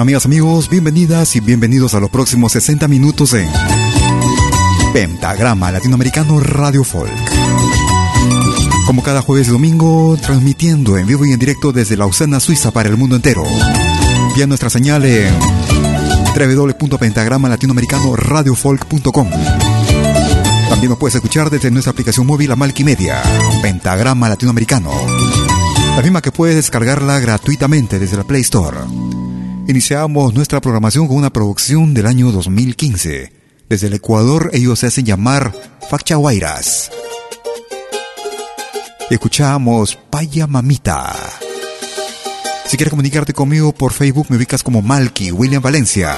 Amigas, amigos, bienvenidas y bienvenidos a los próximos 60 minutos de Pentagrama Latinoamericano Radio Folk. Como cada jueves y domingo, transmitiendo en vivo y en directo desde Lausana, Suiza para el mundo entero. Vía nuestra señal en www.pentagrama latinoamericano radiofolk.com. También nos puedes escuchar desde nuestra aplicación móvil Amalki Media, Pentagrama Latinoamericano. La misma que puedes descargarla gratuitamente desde la Play Store. Iniciamos nuestra programación con una producción del año 2015 desde el Ecuador ellos se hacen llamar Fachahuayras. Escuchamos Paya Mamita. Si quieres comunicarte conmigo por Facebook me ubicas como Malky William Valencia.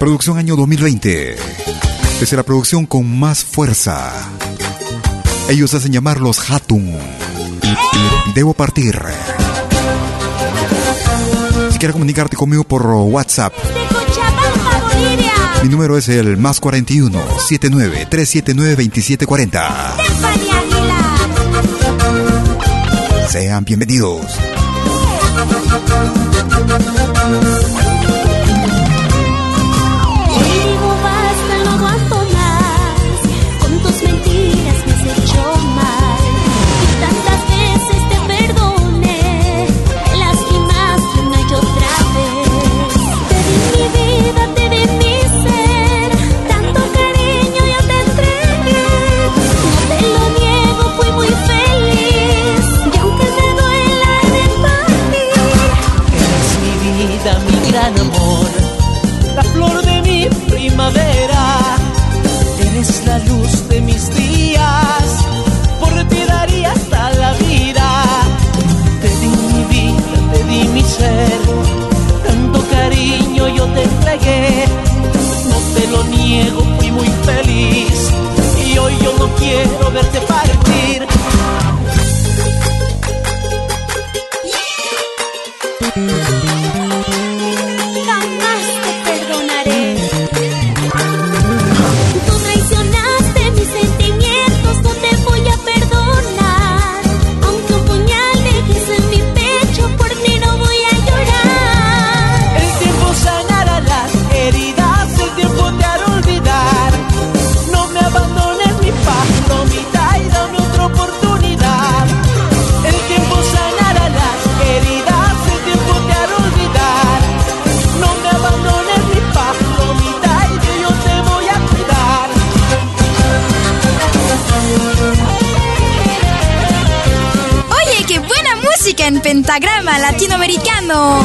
Producción año 2020. Desde la producción con más fuerza. Ellos hacen llamar los Hatun. Debo partir. Si quieres comunicarte conmigo por WhatsApp. Mi número es el más 41 79 379 2740. Sean bienvenidos. en Pentagrama Latinoamericano.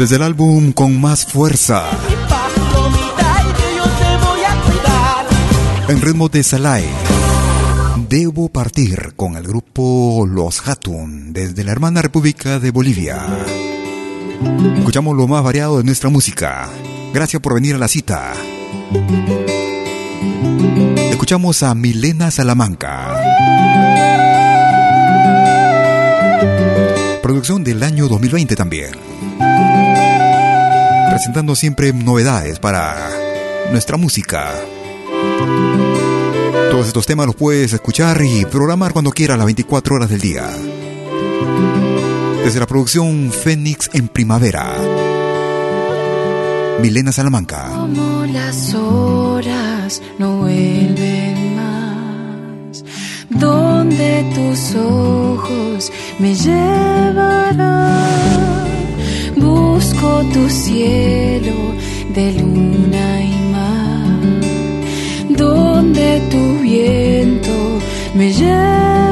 Desde el álbum Con Más Fuerza. En ritmo de Salai, debo partir con el grupo Los Hatun desde la hermana República de Bolivia. Escuchamos lo más variado de nuestra música. Gracias por venir a la cita. Escuchamos a Milena Salamanca. Producción del año 2020 también. Presentando siempre novedades para nuestra música. Todos estos temas los puedes escuchar y programar cuando quieras las 24 horas del día. Desde la producción Fénix en Primavera. Milena Salamanca. Como las horas no vuelven más, donde tus ojos me llevarán. Busco tu cielo de luna y mar, donde tu viento me llevará.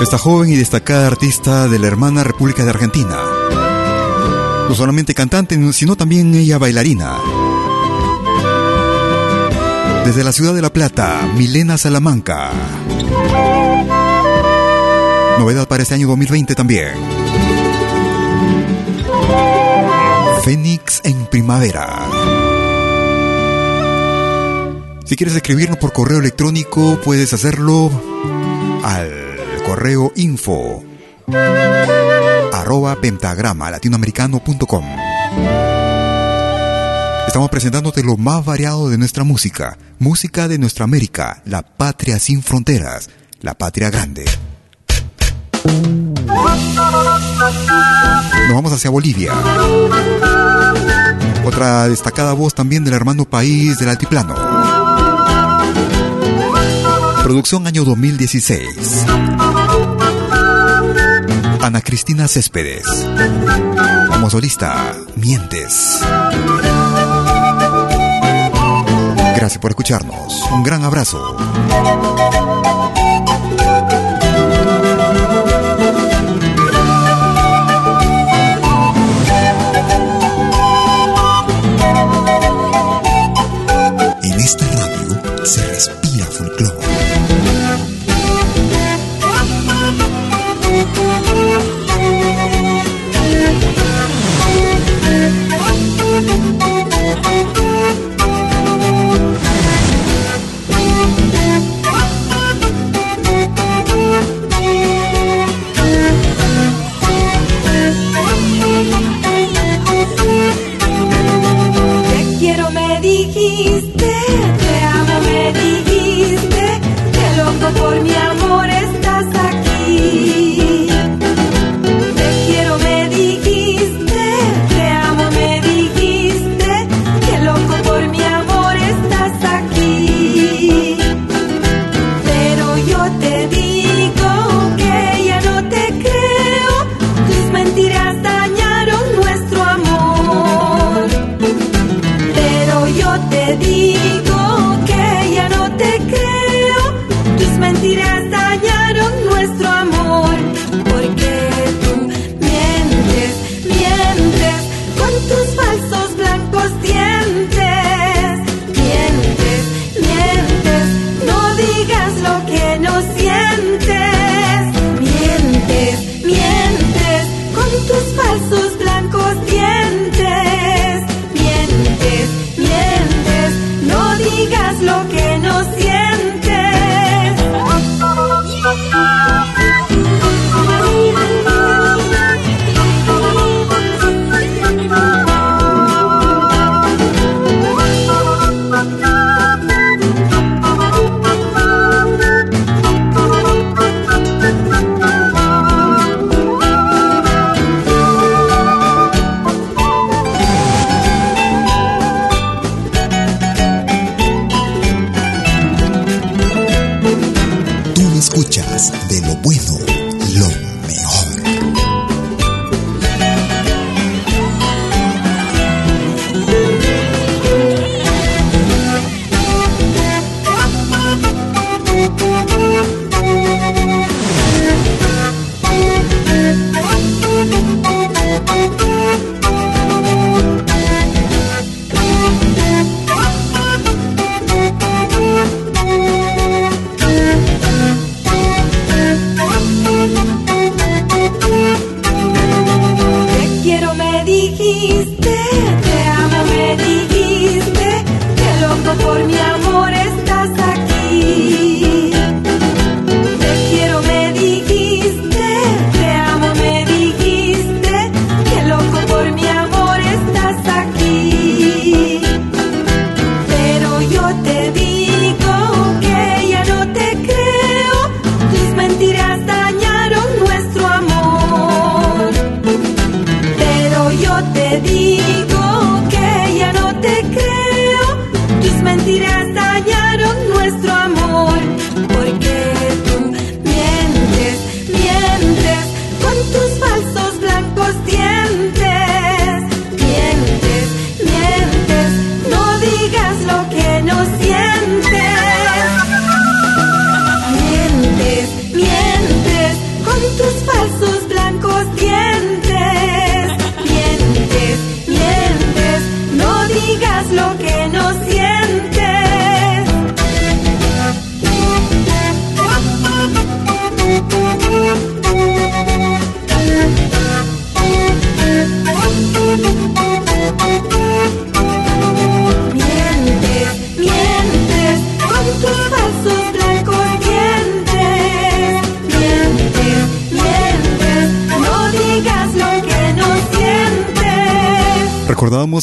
Esta joven y destacada artista de la hermana República de Argentina. No solamente cantante, sino también ella bailarina. Desde la ciudad de La Plata, Milena Salamanca. Novedad para este año 2020 también. Fénix en primavera. Si quieres escribirnos por correo electrónico, puedes hacerlo al correo info arroba pentagrama latinoamericano.com. Estamos presentándote lo más variado de nuestra música, música de nuestra América, la patria sin fronteras, la patria grande. Nos vamos hacia Bolivia. Otra destacada voz también del hermano país del altiplano. Producción año 2016. Ana Cristina Céspedes. Como solista, Mientes. Gracias por escucharnos. Un gran abrazo.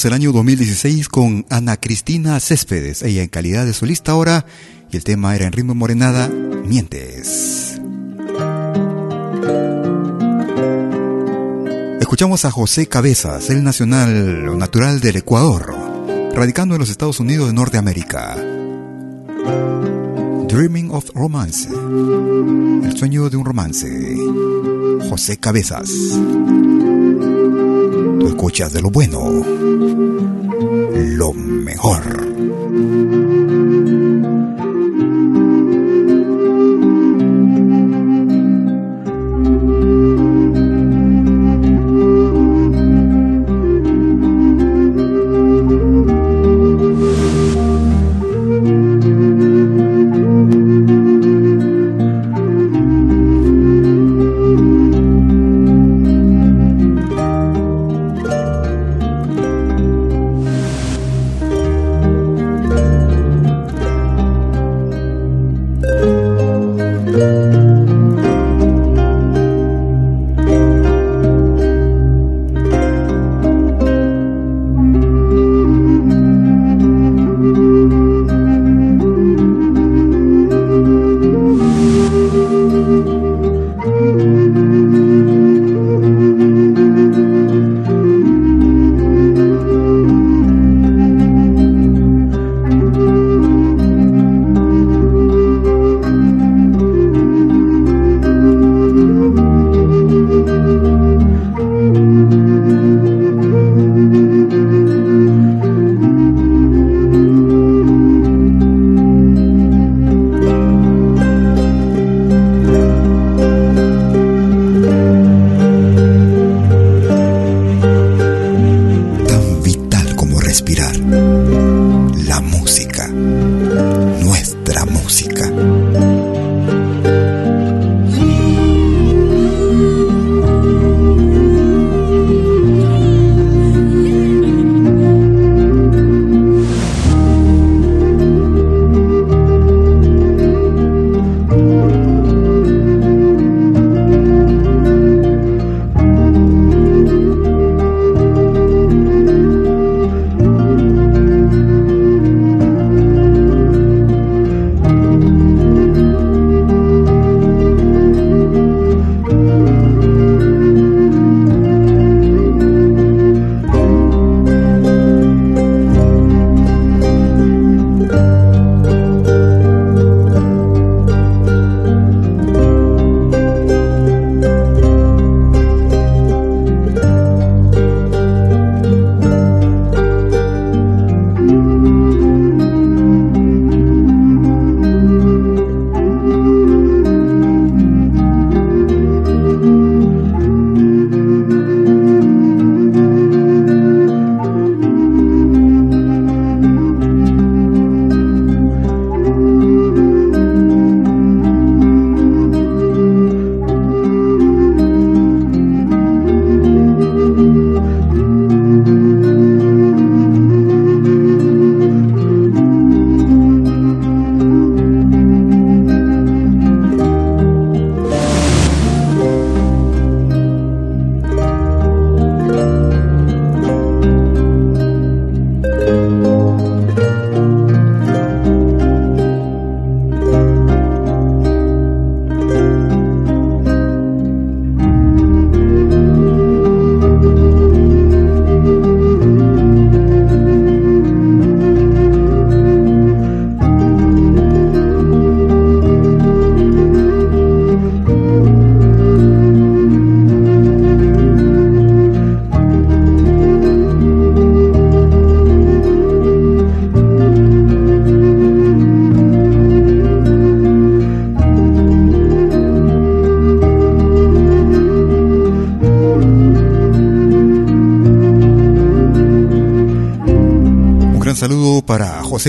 El año 2016 con Ana Cristina Céspedes, ella en calidad de solista ahora, y el tema era en ritmo morenada, Mientes. Escuchamos a José Cabezas, el nacional natural del Ecuador, radicando en los Estados Unidos de Norteamérica. Dreaming of Romance, el sueño de un romance. José Cabezas Tú escuchas de lo bueno lo mejor.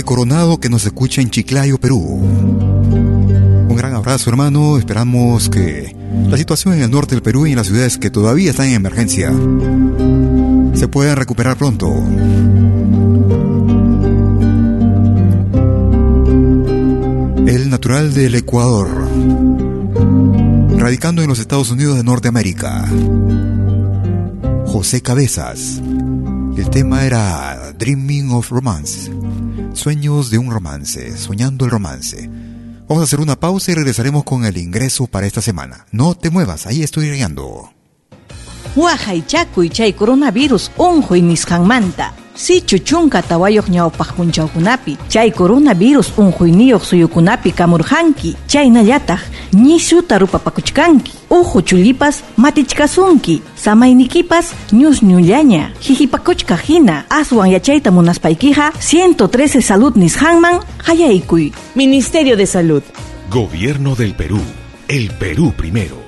Coronado que nos escucha en Chiclayo, Perú. Un gran abrazo hermano, esperamos que la situación en el norte del Perú y en las ciudades que todavía están en emergencia se puedan recuperar pronto. El natural del Ecuador, radicando en los Estados Unidos de Norteamérica. José Cabezas. El tema era Dreaming of Romance. Sueños de un romance, soñando el romance. Vamos a hacer una pausa y regresaremos con el ingreso para esta semana. No te muevas, ahí estoy llegando. Wahaychakuy chay coronavirus unhuy nisqanmanta. Sichu chunka tawayoq ñawpaq punchawkunapi chay coronavirus unhuyniyuq suyukunapi kamurhanki chaynallataq ñishuta rupapakuchkanki uhu chullipas matichkasunki samaynikipas ñusñullaña hihipakuchka hina aswan yachayta munaspaykiqa 113 salud nisqanman hayaykuy Ministerio de Salud. Gobierno del Perú. El Perú primero.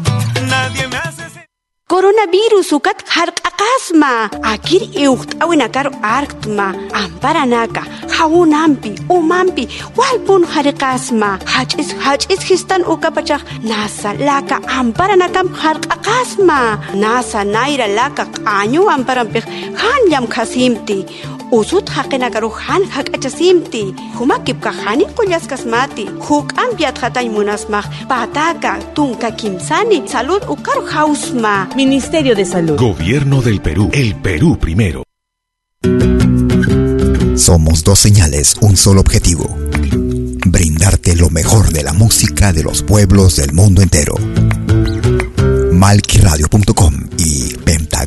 coronavirus ukat jarq'aqasma akir iujt'awinakar arktma amparanaka jawunampi umampi walpun jariqasma jach'is jach'is histan ukapachaj nasa laka amparanakam jarq'aqasma nasa nayra laka q'añu amparanpij janllam qhasimti usut haqinakaru han hak'achasimti humakipka hani qullasqasmati huk'ampiat hatay munasmaq pataka tunka kimsani salud ukaru hausma Ministerio de Salud. Gobierno del Perú. El Perú primero. Somos dos señales, un solo objetivo. Brindarte lo mejor de la música de los pueblos del mundo entero. Malquiradio.com y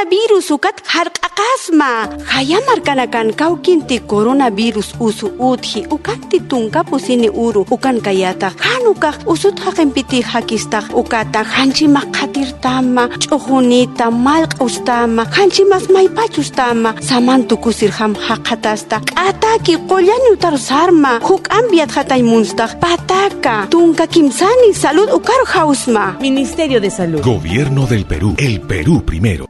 Coronavirus usukat harq'aqasma hayamarkanakan kawkinti coronavirus usu utji ukanti tunkapusini uru ukan kayata hanukaq usut haqinpiti hakistaq ukata hanchimaq qatirtama ch'ujunita malq'ustama hanchimas maypachustama samantu kusirham haqatasta k'ataki qollani utar sarma huk ambiat hataymunstaq pataka tunka kimsani salud ukar hausma Ministerio de Salud. Gobierno del Perú. El Perú primero.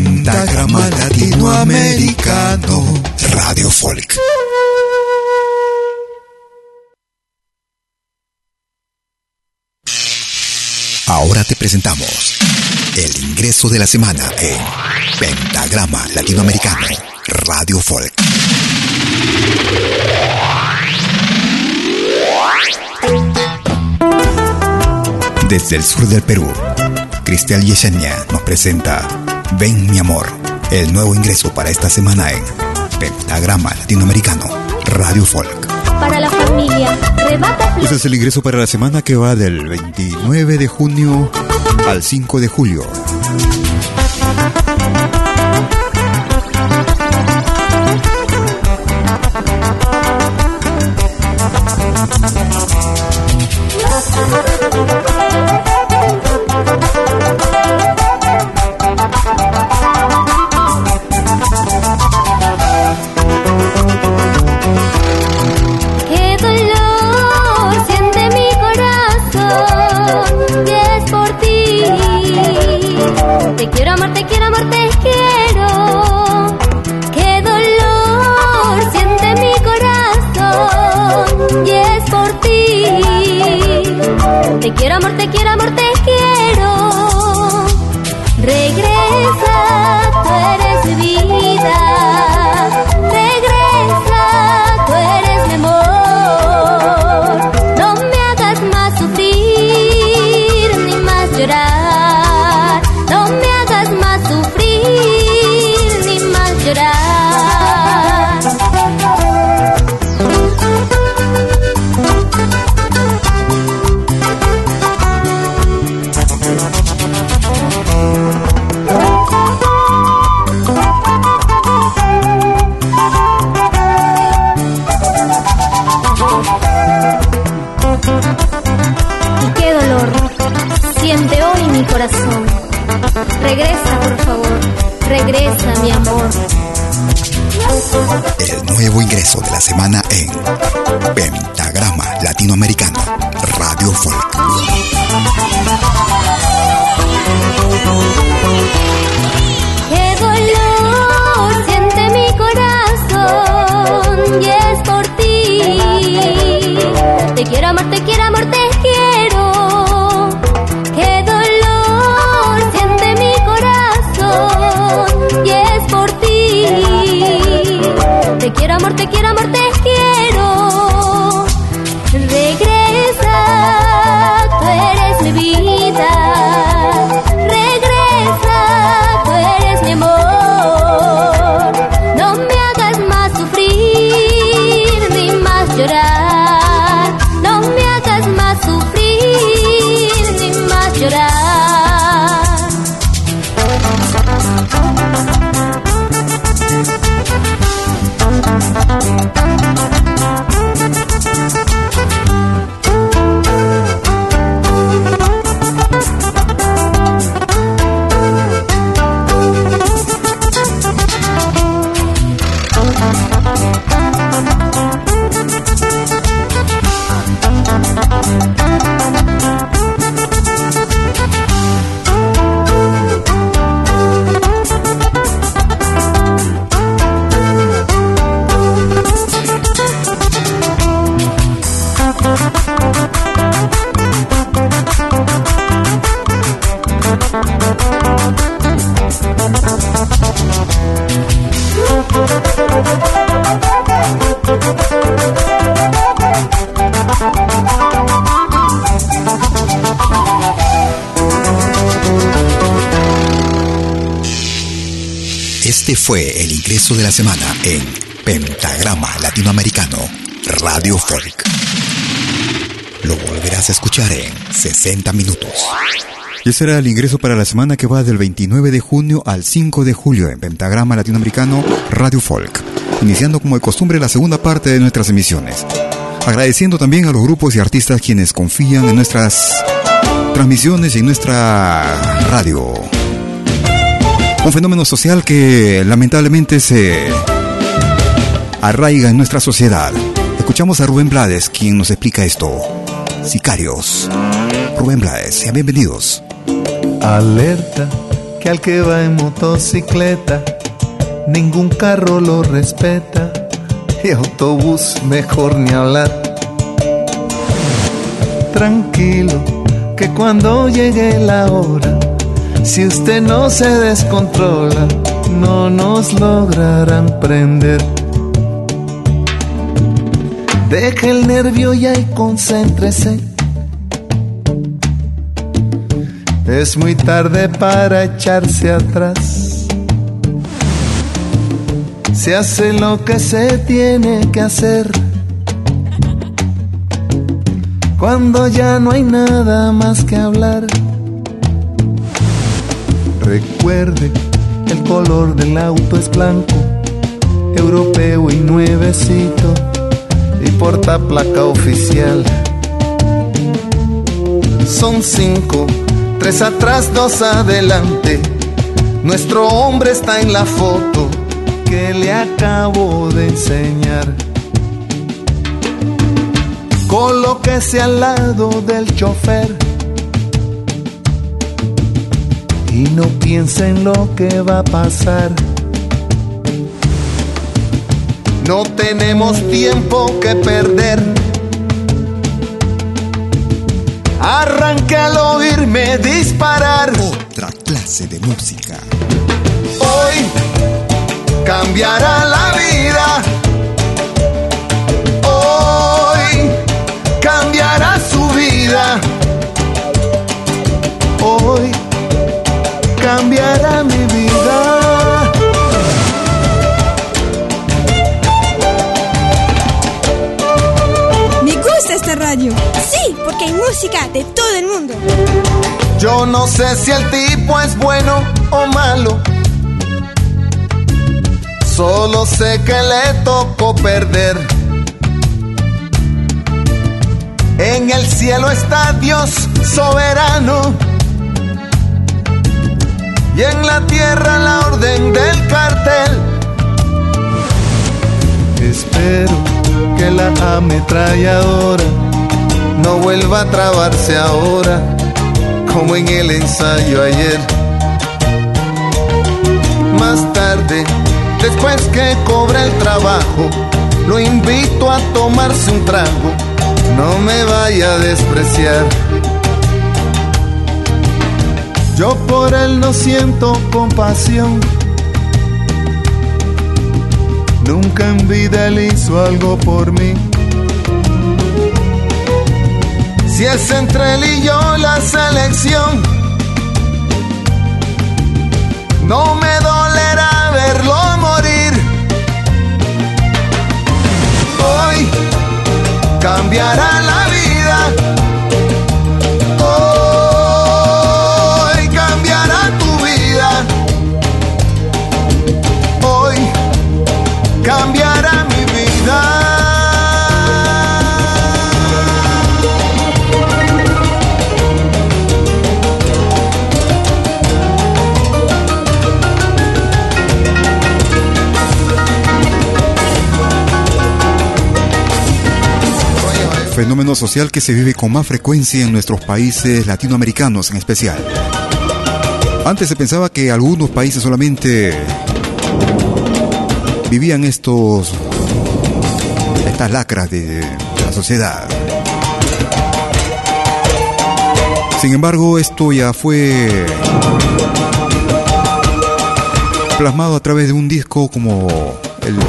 Pentagrama Latinoamericano Radio Folk. Ahora te presentamos el ingreso de la semana en Pentagrama Latinoamericano Radio Folk. Desde el sur del Perú, Cristian Yesenia nos presenta Ven mi amor, el nuevo ingreso para esta semana en Pentagrama Latinoamericano Radio Folk. Para la familia, rebata Este es el ingreso para la semana que va del 29 de junio al 5 de julio. De la semana en Pentagrama Latinoamericano, Radio Folk. Lo volverás a escuchar en 60 minutos. Y ese era el ingreso para la semana que va del 29 de junio al 5 de julio en Pentagrama Latinoamericano Radio Folk, iniciando como de costumbre la segunda parte de nuestras emisiones. Agradeciendo también a los grupos y artistas quienes confían en nuestras transmisiones y en nuestra radio. Un fenómeno social que lamentablemente se arraiga en nuestra sociedad. Escuchamos a Rubén Blades, quien nos explica esto. Sicarios. Rubén Blades, sean bienvenidos. Alerta que al que va en motocicleta, ningún carro lo respeta y autobús mejor ni hablar. Tranquilo, que cuando llegue la hora, si usted no se descontrola, no nos lograrán prender. Deje el nervio ya y concéntrese. Es muy tarde para echarse atrás. Se hace lo que se tiene que hacer. Cuando ya no hay nada más que hablar. Recuerde, el color del auto es blanco, europeo y nuevecito, y porta placa oficial. Son cinco, tres atrás, dos adelante. Nuestro hombre está en la foto que le acabo de enseñar. Colóquese al lado del chofer y no piensa en lo que va a pasar. No tenemos tiempo que perder. Arranque al oírme disparar. Otra clase de música. Hoy cambiará la vida. Hoy cambiará su vida. Hoy cambiará mi vida. Me gusta esta radio. Sí, porque hay música de todo el mundo. Yo no sé si el tipo es bueno o malo. Solo sé que le tocó perder. En el cielo está Dios soberano. Y en la tierra la orden del cartel. Espero que la ametralladora no vuelva a trabarse ahora como en el ensayo ayer. Más tarde, después que cobre el trabajo, lo invito a tomarse un trago, no me vaya a despreciar. Yo por él no siento compasión. Nunca en vida él hizo algo por mí. Si es entre él y yo la selección, no me dolerá verlo morir. Hoy cambiará la Fenómeno social que se vive con más frecuencia en nuestros países latinoamericanos en especial. Antes se pensaba que algunos países solamente vivían estos estas lacras de, la sociedad. Sin embargo, esto ya fue plasmado a través de un disco como el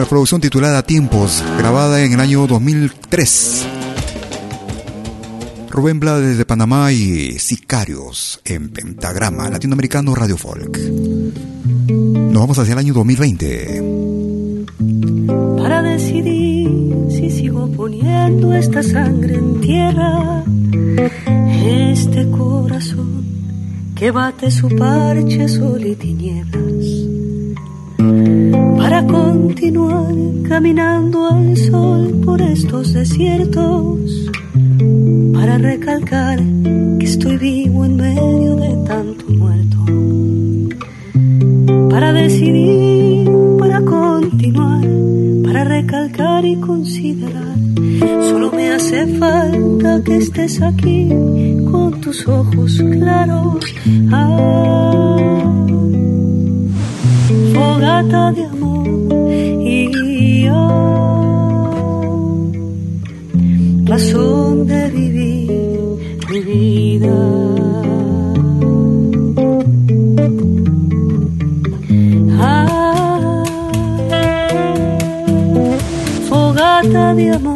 la producción titulada Tiempos, grabada en el año 2003. Rubén Blades desde Panamá y Sicarios en Pentagrama Latinoamericano Radio Folk. Nos vamos hacia el año 2020. Para decidir si sigo poniendo esta sangre en tierra, este corazón que bate su parche sol y tinieblas. Para continuar caminando al sol por estos desiertos para recalcar que estoy vivo en medio de tanto muerto. Para decidir, para continuar, para recalcar y considerar. Solo me hace falta que estés aquí con tus ojos claros. Ah, fogata de y ah, razón de vivir mi vida. Ah, fogata de amor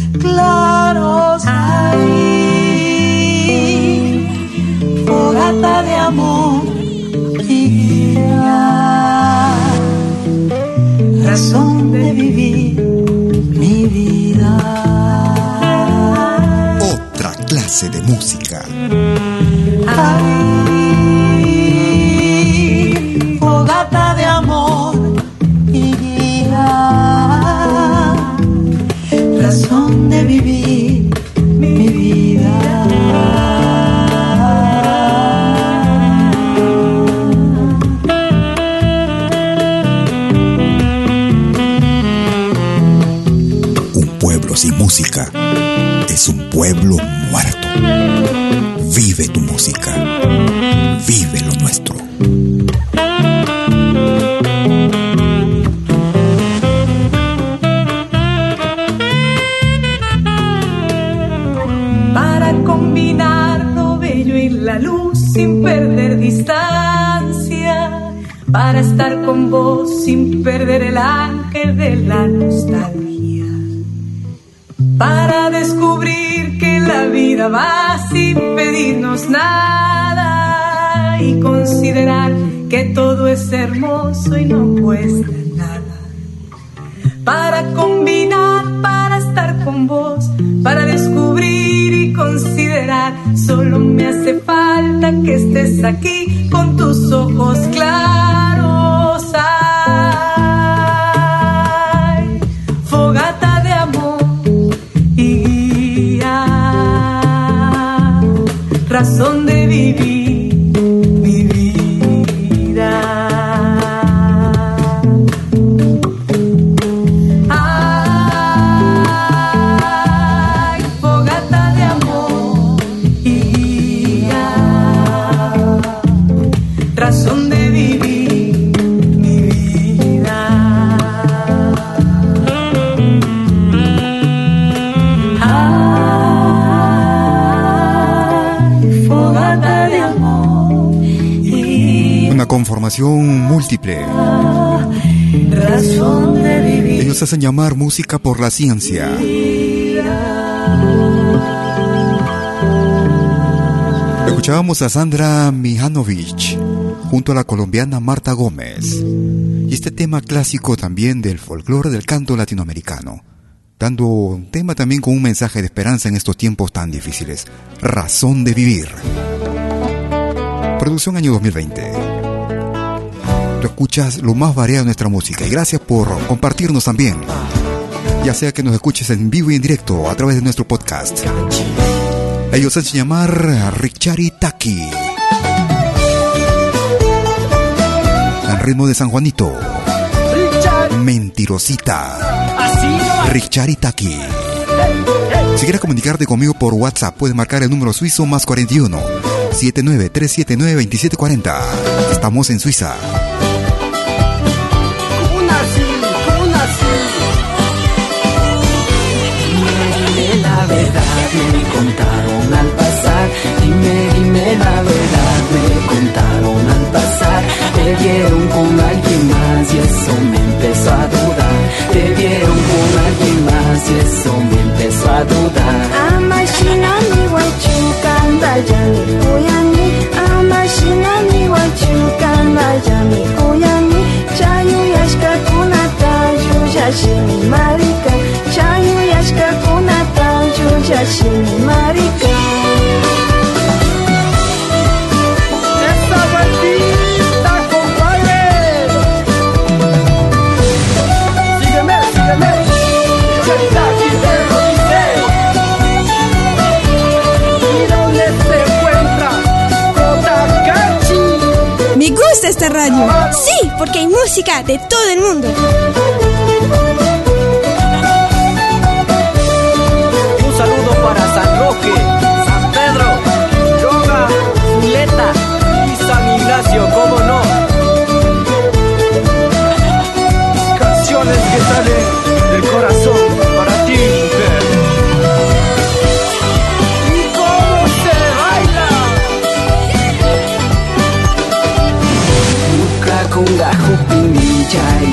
claros ahí. Fogata de amor y guía, razón de vivir mi vida. Otra clase de música. Ay, fogata de amor pueblo tus ojos claros. Ay, fogata de amor y guía, razón Múltiple. Ellos hacen llamar música por la ciencia. Escuchábamos a Sandra Mihanovic junto a la colombiana Marta Gómez. Y este tema clásico también del folclore del canto latinoamericano, dando un tema también con un mensaje de esperanza en estos tiempos tan difíciles. Razón de vivir. Producción año 2020. Escuchas lo más variado de nuestra música y gracias por compartirnos también. Ya sea que nos escuches en vivo y en directo a través de nuestro podcast. Ellos se llamar Richari Taki. Al ritmo de San Juanito. Mentirosita. Richari Taki. Si quieres comunicarte conmigo por WhatsApp, puedes marcar el número suizo más 41 79379 2740. Estamos en Suiza. Verdad, me contaron radio. Sí, porque hay música de todo el mundo. Un saludo para San Roque, San Pedro, Yoga, Zuleta y San Ignacio, cómo no. Canciones que salen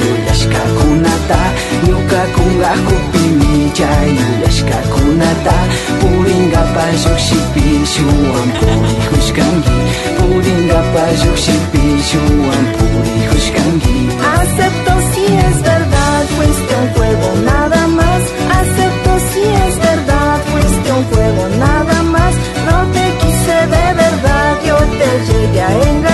yuyashka kunata Ñuka kunga hupimilla yuyashka kunata Puringa pa llukshipi shuwan purihushkangi Puringa pa llukshipi shuwan purihushkangi Acepto si es verdad, fuiste un juego nada más. Acepto si es verdad, fuiste un juego nada más. No te quise de verdad, yo te llegué a engañar.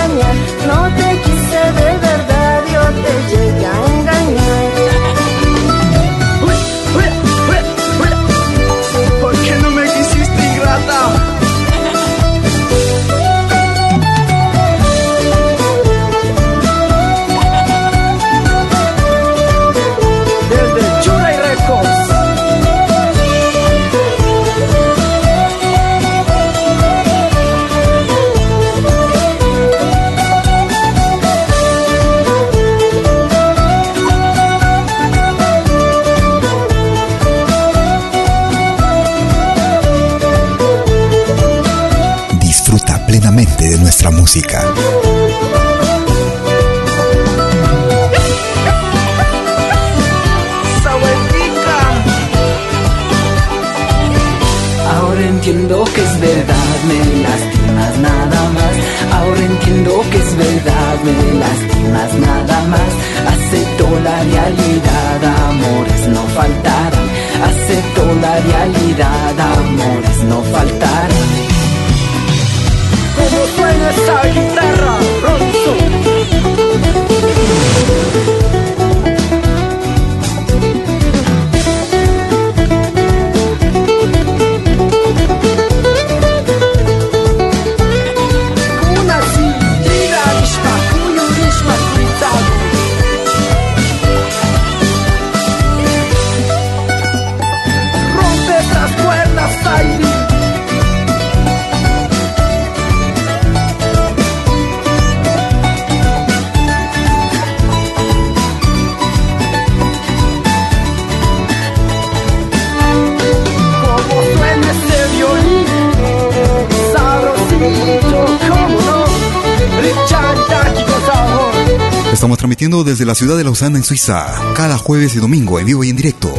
Ciudad de Lausana en Suiza, cada jueves y domingo en vivo y en directo.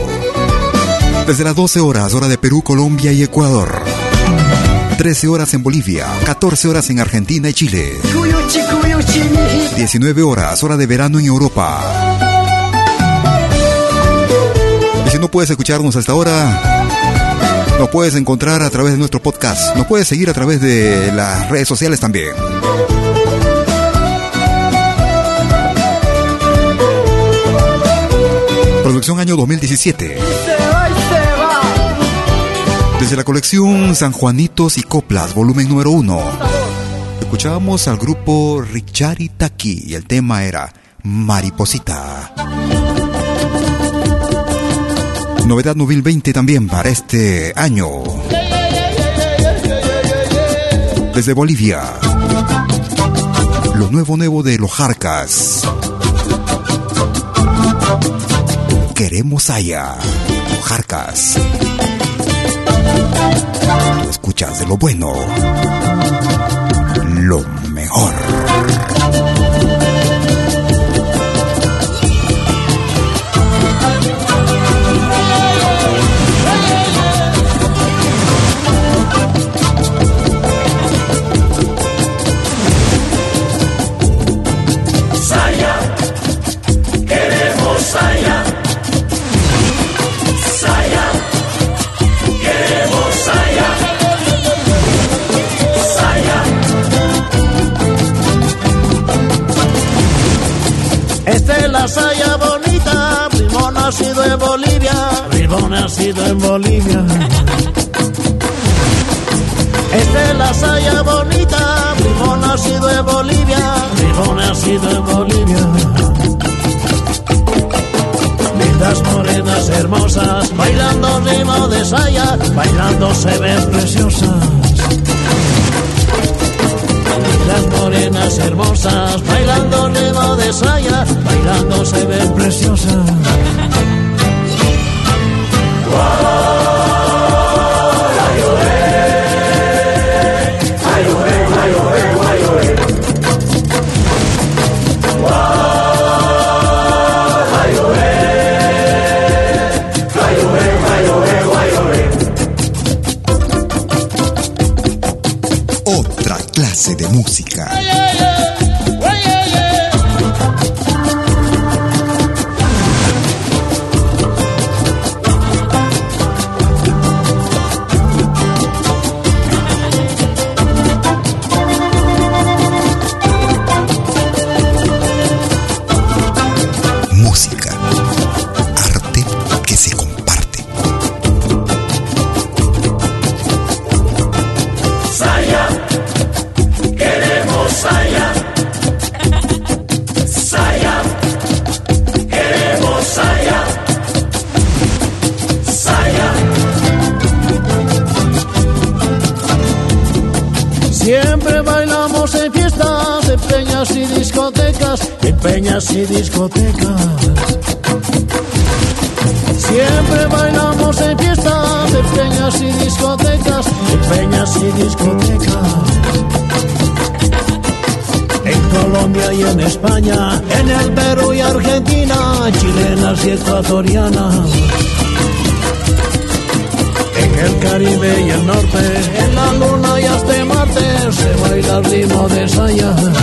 Desde las 12 horas, hora de Perú, Colombia y Ecuador. 13 horas en Bolivia, 14 horas en Argentina y Chile. 19 horas, hora de verano en Europa. Y si no puedes escucharnos hasta ahora, nos puedes encontrar a través de nuestro podcast. Nos puedes seguir a través de las redes sociales también. Producción año 2017. Desde la colección San Juanitos y Coplas, volumen número 1. Escuchábamos al grupo Richari Taki y el tema era Mariposita. Novedad 2020 también para este año. Desde Bolivia. Lo nuevo nuevo de los Jarcas. Queremos. Los Jarcas. Tú escuchas de lo bueno. Lo mejor. Primo nacido en Bolivia. Esta es la saya bonita, primo nacido en Bolivia. Primo nacido en Bolivia. Lindas morenas hermosas, bailando ritmo de saya, bailando se ven preciosas. Las morenas hermosas, bailando ritmo de saya, bailando se ven preciosas. Otra clase de música. Discotecas. Siempre bailamos en fiestas, en peñas y discotecas, en peñas y discotecas. En Colombia y en España, en el Perú y Argentina, chilenas y ecuatorianas. En el Caribe y el norte, en la luna y hasta Marte, se baila el ritmo de saya.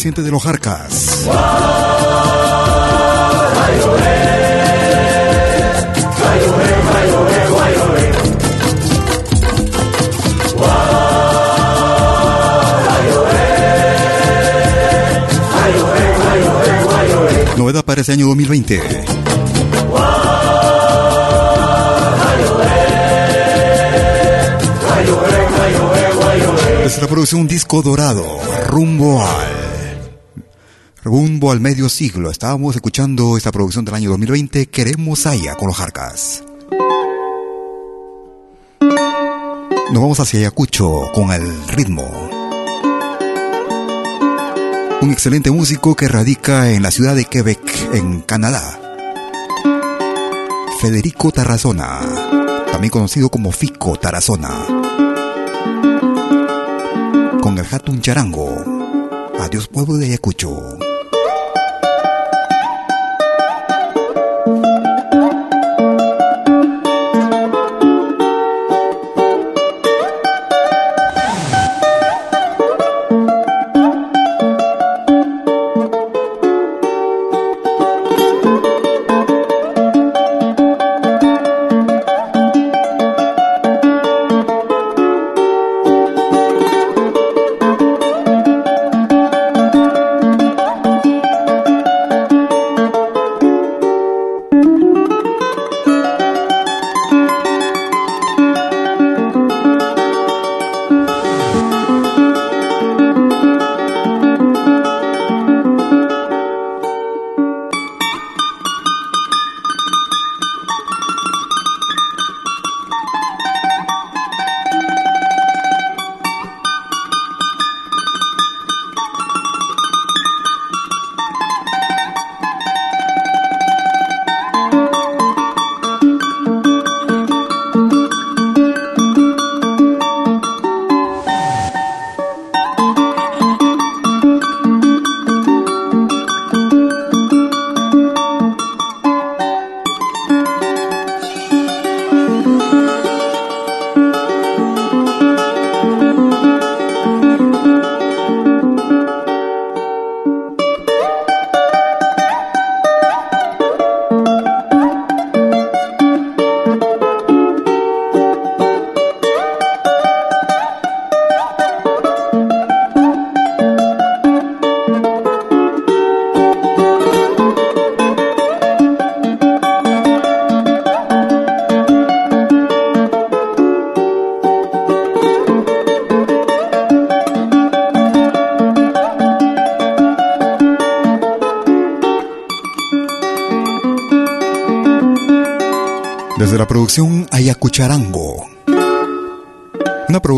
De los Jarcas. Novedad para este año 2020. Es la producción Disco Dorado, rumbo al rumbo al medio siglo. Estábamos escuchando esta producción del año 2020, Queremos Haya con los Jarcas. Nos vamos hacia Ayacucho con el ritmo. Un excelente músico que radica en la ciudad de Quebec, en Canadá. Federico Tarazona, también conocido como Fico Tarazona. Con el Hatun Charango. Adiós pueblo de Ayacucho.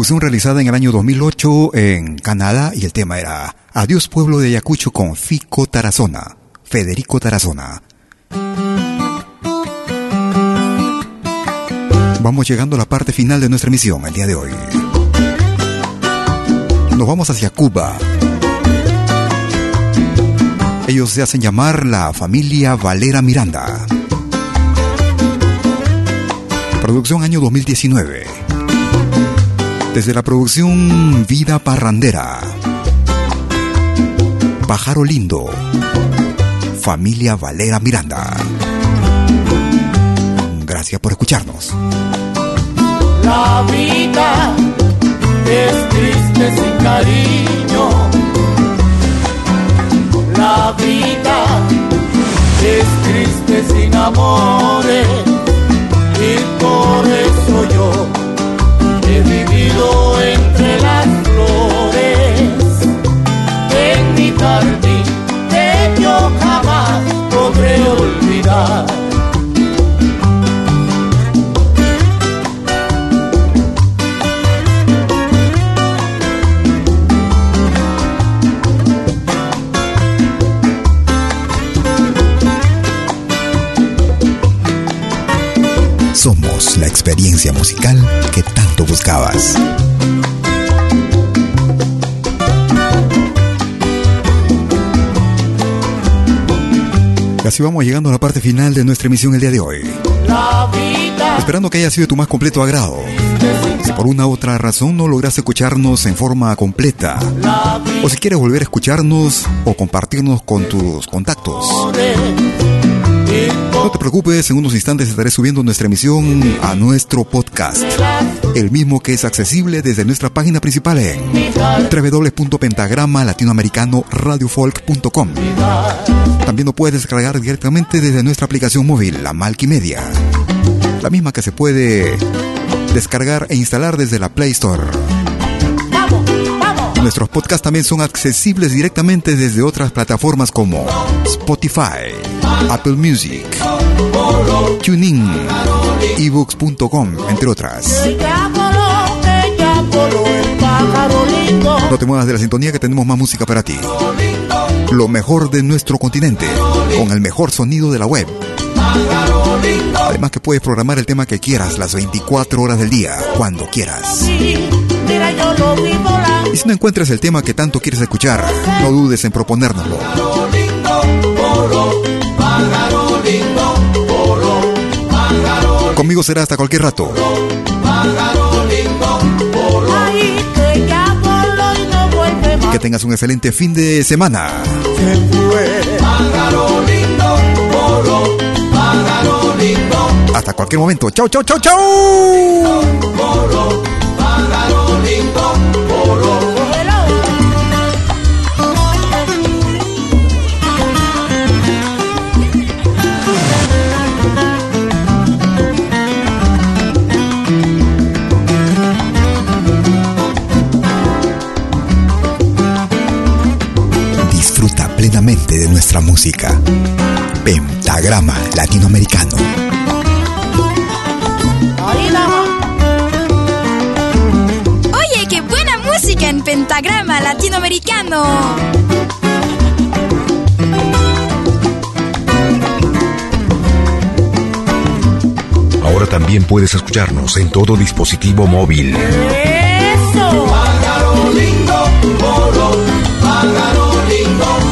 Producción realizada en el año 2008 en Canadá y el tema era Adiós pueblo de Ayacucho con Fico Tarazona, Federico Tarazona. Vamos llegando a la parte final de nuestra emisión el día de hoy. Nos vamos hacia Cuba. Ellos se hacen llamar la familia Valera Miranda. Producción año 2019. Desde la producción Vida Parrandera. Pájaro Lindo. Familia Valera Miranda. Gracias por escucharnos. La vida es triste sin cariño. La vida es triste sin amores. Y por eso yo vivido entre las flores. En mi jardín que yo jamás podré olvidar. Somos la experiencia musical que tanto buscabas. Así vamos llegando a la parte final de nuestra emisión el día de hoy. Esperando que haya sido tu más completo agrado. Si por una u otra razón no lograste escucharnos en forma completa, o si quieres volver a escucharnos o compartirnos con tus contactos, no te preocupes, en unos instantes estaré subiendo nuestra emisión a nuestro podcast, el mismo que es accesible desde nuestra página principal en www.pentagrama latinoamericano radiofolk.com. También lo puedes descargar directamente desde nuestra aplicación móvil, la Malquimedia, la misma que se puede descargar e instalar desde la Play Store. Nuestros podcasts también son accesibles directamente desde otras plataformas como Spotify, Apple Music, TuneIn, ebooks.com, entre otras. No te muevas de la sintonía que tenemos más música para ti. Lo mejor de nuestro continente, con el mejor sonido de la web. Además que puedes programar el tema que quieras las 24 horas del día, cuando quieras. Y si no encuentras el tema que tanto quieres escuchar, no dudes en proponérnoslo. Conmigo será hasta cualquier rato. Que tengas un excelente fin de semana. Hasta cualquier momento. Chau, chau, chau, chau. De nuestra música. Pentagrama Latinoamericano. Oye, qué buena música en pentagrama latinoamericano. Ahora también puedes escucharnos en todo dispositivo móvil. Eso. Pájaro lindo. Pájaro lindo,